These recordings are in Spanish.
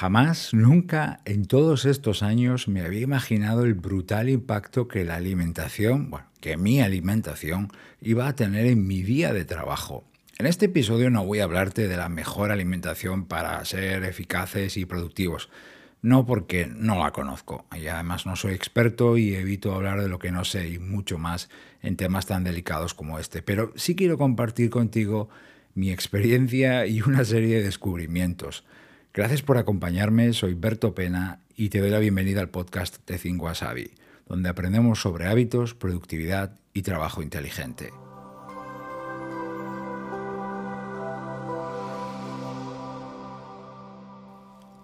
Jamás, nunca en todos estos años me había imaginado el brutal impacto que la alimentación, bueno, que mi alimentación iba a tener en mi día de trabajo. En este episodio no voy a hablarte de la mejor alimentación para ser eficaces y productivos. No porque no la conozco y además no soy experto y evito hablar de lo que no sé y mucho más en temas tan delicados como este, pero sí quiero compartir contigo mi experiencia y una serie de descubrimientos. Gracias por acompañarme, soy Berto Pena y te doy la bienvenida al podcast de Think Wasabi, donde aprendemos sobre hábitos, productividad y trabajo inteligente.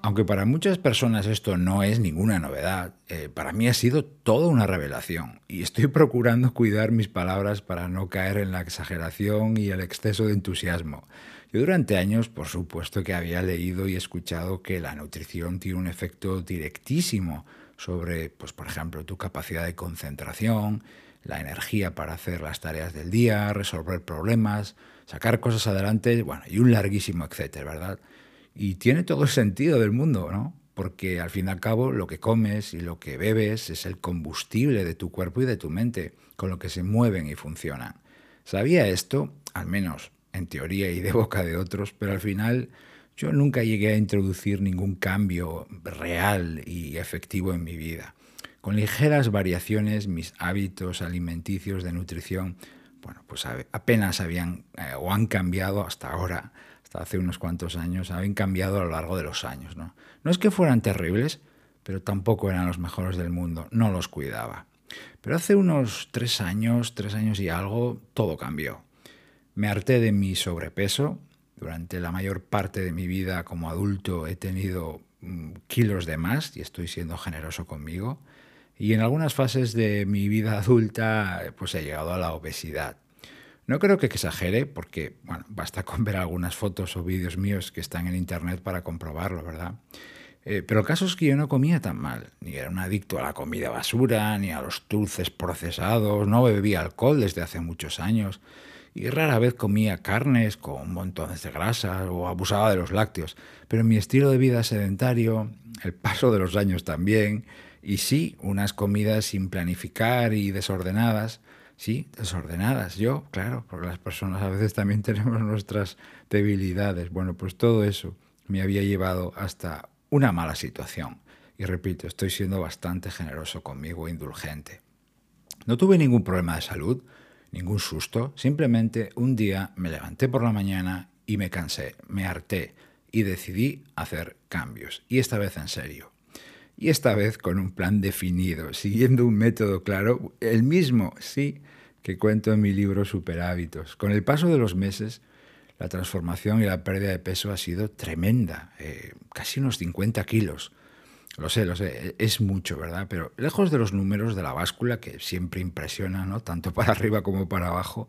Aunque para muchas personas esto no es ninguna novedad, eh, para mí ha sido toda una revelación y estoy procurando cuidar mis palabras para no caer en la exageración y el exceso de entusiasmo. Yo durante años, por supuesto que había leído y escuchado que la nutrición tiene un efecto directísimo sobre, pues por ejemplo, tu capacidad de concentración, la energía para hacer las tareas del día, resolver problemas, sacar cosas adelante, bueno, y un larguísimo etcétera, ¿verdad? Y tiene todo el sentido del mundo, ¿no? Porque al fin y al cabo lo que comes y lo que bebes es el combustible de tu cuerpo y de tu mente, con lo que se mueven y funcionan. Sabía esto, al menos en teoría y de boca de otros, pero al final yo nunca llegué a introducir ningún cambio real y efectivo en mi vida. Con ligeras variaciones, mis hábitos alimenticios de nutrición, bueno, pues apenas habían eh, o han cambiado hasta ahora hasta hace unos cuantos años, habían cambiado a lo largo de los años. ¿no? no es que fueran terribles, pero tampoco eran los mejores del mundo, no los cuidaba. Pero hace unos tres años, tres años y algo, todo cambió. Me harté de mi sobrepeso. Durante la mayor parte de mi vida como adulto he tenido mm, kilos de más y estoy siendo generoso conmigo. Y en algunas fases de mi vida adulta pues he llegado a la obesidad. No creo que exagere, porque basta con ver algunas fotos o vídeos míos que están en internet para comprobarlo, ¿verdad? Eh, pero el caso es que yo no comía tan mal, ni era un adicto a la comida basura, ni a los dulces procesados, no bebía alcohol desde hace muchos años, y rara vez comía carnes con montones de grasa o abusaba de los lácteos. Pero mi estilo de vida sedentario, el paso de los años también, y sí, unas comidas sin planificar y desordenadas, Sí, desordenadas. Yo, claro, porque las personas a veces también tenemos nuestras debilidades. Bueno, pues todo eso me había llevado hasta una mala situación. Y repito, estoy siendo bastante generoso conmigo, indulgente. No tuve ningún problema de salud, ningún susto, simplemente un día me levanté por la mañana y me cansé, me harté y decidí hacer cambios. Y esta vez en serio y esta vez con un plan definido, siguiendo un método claro, el mismo, sí, que cuento en mi libro Superhábitos. Con el paso de los meses, la transformación y la pérdida de peso ha sido tremenda, eh, casi unos 50 kilos. Lo sé, lo sé, es mucho, ¿verdad? Pero lejos de los números de la báscula, que siempre impresiona, ¿no? Tanto para arriba como para abajo,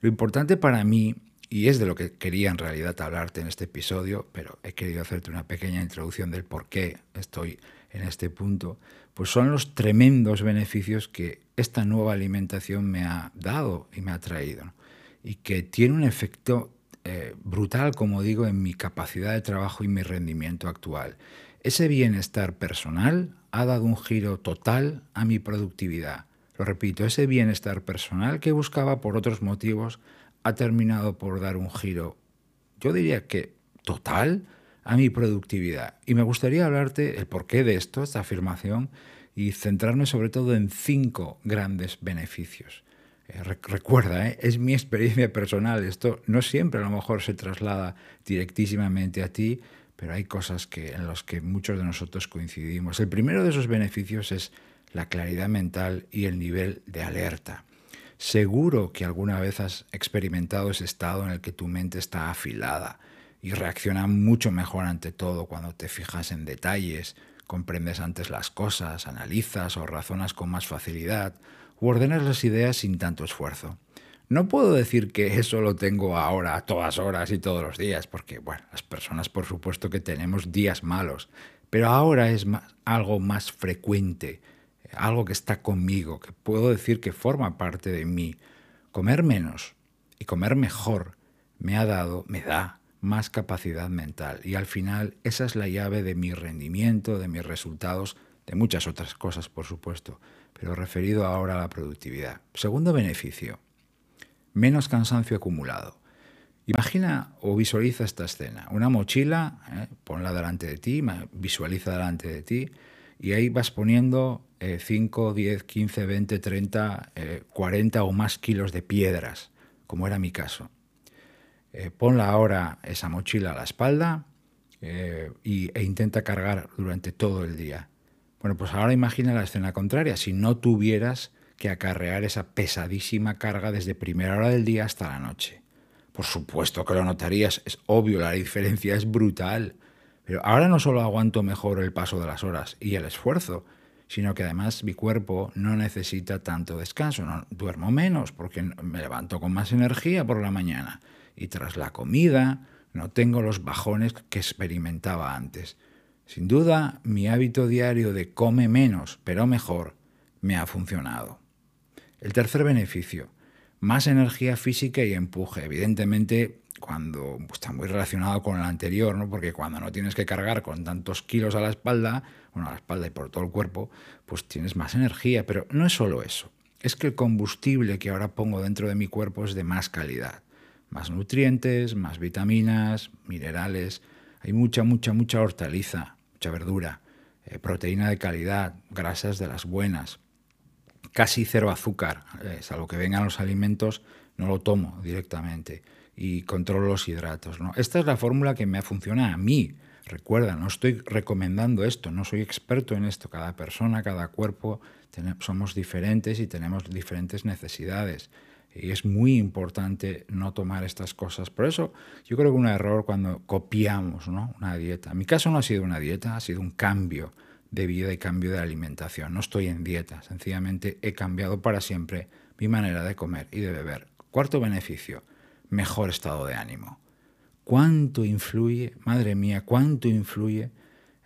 lo importante para mí, y es de lo que quería en realidad hablarte en este episodio, pero he querido hacerte una pequeña introducción del por qué estoy en este punto, pues son los tremendos beneficios que esta nueva alimentación me ha dado y me ha traído, y que tiene un efecto eh, brutal, como digo, en mi capacidad de trabajo y mi rendimiento actual. Ese bienestar personal ha dado un giro total a mi productividad. Lo repito, ese bienestar personal que buscaba por otros motivos ha terminado por dar un giro, yo diría que total, a mi productividad. Y me gustaría hablarte el porqué de esto, esta afirmación, y centrarme sobre todo en cinco grandes beneficios. Eh, recuerda, eh, es mi experiencia personal, esto no siempre a lo mejor se traslada directísimamente a ti, pero hay cosas que, en las que muchos de nosotros coincidimos. El primero de esos beneficios es la claridad mental y el nivel de alerta. Seguro que alguna vez has experimentado ese estado en el que tu mente está afilada, y reacciona mucho mejor ante todo cuando te fijas en detalles, comprendes antes las cosas, analizas o razonas con más facilidad, u ordenas las ideas sin tanto esfuerzo. No puedo decir que eso lo tengo ahora a todas horas y todos los días, porque bueno, las personas por supuesto que tenemos días malos, pero ahora es algo más frecuente, algo que está conmigo, que puedo decir que forma parte de mí. Comer menos y comer mejor me ha dado, me da más capacidad mental. Y al final esa es la llave de mi rendimiento, de mis resultados, de muchas otras cosas, por supuesto, pero referido ahora a la productividad. Segundo beneficio, menos cansancio acumulado. Imagina o visualiza esta escena. Una mochila, ¿eh? ponla delante de ti, visualiza delante de ti y ahí vas poniendo 5, 10, 15, 20, 30, 40 o más kilos de piedras, como era mi caso. Eh, ponla ahora esa mochila a la espalda eh, e intenta cargar durante todo el día. Bueno, pues ahora imagina la escena contraria, si no tuvieras que acarrear esa pesadísima carga desde primera hora del día hasta la noche. Por supuesto que lo notarías, es obvio, la diferencia es brutal. Pero ahora no solo aguanto mejor el paso de las horas y el esfuerzo, sino que además mi cuerpo no necesita tanto descanso, no, duermo menos porque me levanto con más energía por la mañana y tras la comida no tengo los bajones que experimentaba antes. Sin duda, mi hábito diario de come menos, pero mejor, me ha funcionado. El tercer beneficio, más energía física y empuje. Evidentemente, cuando está muy relacionado con el anterior, ¿no? porque cuando no tienes que cargar con tantos kilos a la espalda, bueno, a la espalda y por todo el cuerpo, pues tienes más energía. Pero no es solo eso, es que el combustible que ahora pongo dentro de mi cuerpo es de más calidad. Más nutrientes, más vitaminas, minerales. Hay mucha, mucha, mucha hortaliza, mucha verdura, eh, proteína de calidad, grasas de las buenas casi cero azúcar, es algo que vengan los alimentos, no lo tomo directamente y controlo los hidratos. ¿no? Esta es la fórmula que me funciona a mí. Recuerda, no estoy recomendando esto, no soy experto en esto. Cada persona, cada cuerpo, somos diferentes y tenemos diferentes necesidades. Y es muy importante no tomar estas cosas. Por eso yo creo que un error cuando copiamos ¿no? una dieta. En mi caso no ha sido una dieta, ha sido un cambio de vida y cambio de alimentación. No estoy en dieta, sencillamente he cambiado para siempre mi manera de comer y de beber. Cuarto beneficio, mejor estado de ánimo. ¿Cuánto influye, madre mía, cuánto influye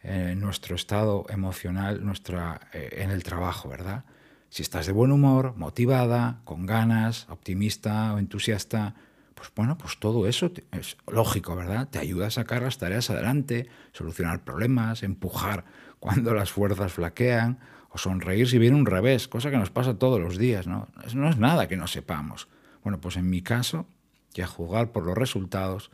en nuestro estado emocional nuestra, eh, en el trabajo, verdad? Si estás de buen humor, motivada, con ganas, optimista o entusiasta, pues bueno, pues todo eso es lógico, ¿verdad? Te ayuda a sacar las tareas adelante, solucionar problemas, empujar cuando las fuerzas flaquean, o sonreír si viene un revés, cosa que nos pasa todos los días, ¿no? no es nada que no sepamos. Bueno, pues en mi caso, ya jugar por los resultados,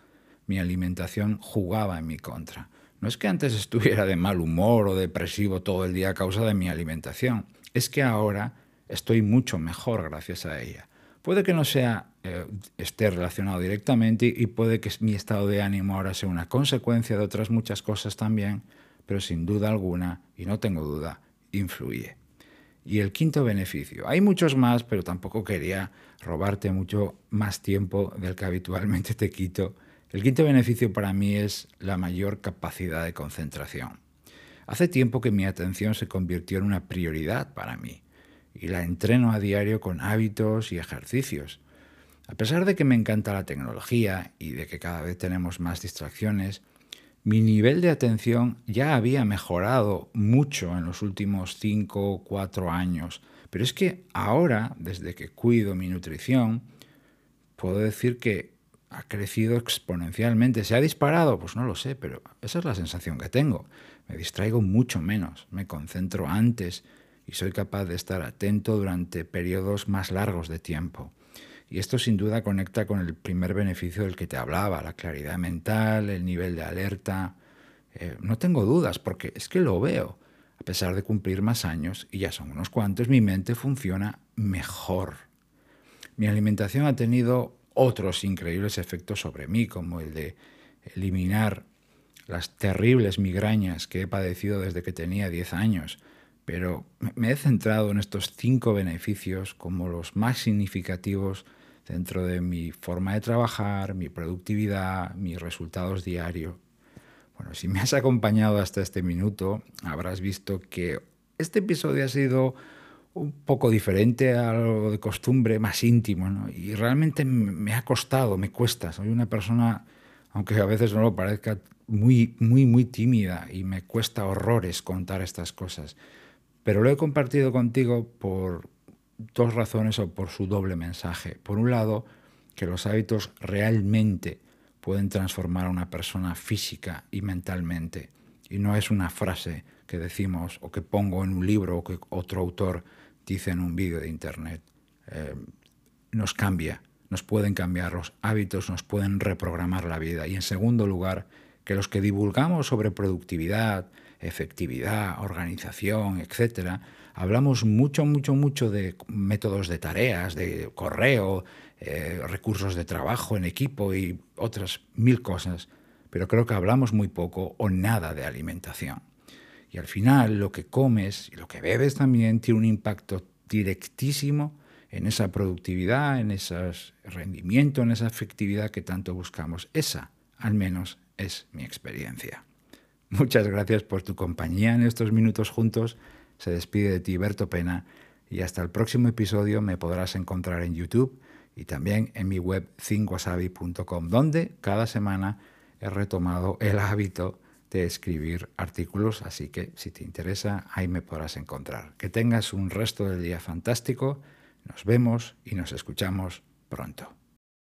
mi alimentación jugaba en mi contra. No es que antes estuviera de mal humor o depresivo todo el día a causa de mi alimentación, es que ahora estoy mucho mejor gracias a ella. Puede que no sea eh, esté relacionado directamente y puede que mi estado de ánimo ahora sea una consecuencia de otras muchas cosas también, pero sin duda alguna, y no tengo duda, influye. Y el quinto beneficio, hay muchos más, pero tampoco quería robarte mucho más tiempo del que habitualmente te quito. El quinto beneficio para mí es la mayor capacidad de concentración. Hace tiempo que mi atención se convirtió en una prioridad para mí y la entreno a diario con hábitos y ejercicios. A pesar de que me encanta la tecnología y de que cada vez tenemos más distracciones, mi nivel de atención ya había mejorado mucho en los últimos 5 o 4 años, pero es que ahora, desde que cuido mi nutrición, puedo decir que ha crecido exponencialmente. ¿Se ha disparado? Pues no lo sé, pero esa es la sensación que tengo. Me distraigo mucho menos, me concentro antes y soy capaz de estar atento durante periodos más largos de tiempo. Y esto sin duda conecta con el primer beneficio del que te hablaba, la claridad mental, el nivel de alerta. Eh, no tengo dudas, porque es que lo veo. A pesar de cumplir más años, y ya son unos cuantos, mi mente funciona mejor. Mi alimentación ha tenido otros increíbles efectos sobre mí, como el de eliminar las terribles migrañas que he padecido desde que tenía 10 años, pero me he centrado en estos cinco beneficios como los más significativos dentro de mi forma de trabajar, mi productividad, mis resultados diarios. Bueno, si me has acompañado hasta este minuto, habrás visto que este episodio ha sido un poco diferente a lo de costumbre, más íntimo, ¿no? y realmente me ha costado, me cuesta. Soy una persona, aunque a veces no lo parezca, muy, muy, muy tímida y me cuesta horrores contar estas cosas. Pero lo he compartido contigo por dos razones o por su doble mensaje. Por un lado, que los hábitos realmente pueden transformar a una persona física y mentalmente. Y no es una frase que decimos o que pongo en un libro o que otro autor dice en un vídeo de internet. Eh, nos cambia, nos pueden cambiar los hábitos, nos pueden reprogramar la vida. Y en segundo lugar, que los que divulgamos sobre productividad, efectividad, organización, etcétera, hablamos mucho, mucho, mucho de métodos de tareas, de correo, eh, recursos de trabajo en equipo y otras mil cosas, pero creo que hablamos muy poco o nada de alimentación. Y al final lo que comes y lo que bebes también tiene un impacto directísimo en esa productividad, en ese rendimiento, en esa efectividad que tanto buscamos. Esa, al menos, es mi experiencia. Muchas gracias por tu compañía en estos minutos juntos. Se despide de ti Berto Pena y hasta el próximo episodio me podrás encontrar en YouTube y también en mi web cincoasabi.com, donde cada semana he retomado el hábito de escribir artículos, así que si te interesa, ahí me podrás encontrar. Que tengas un resto del día fantástico, nos vemos y nos escuchamos pronto.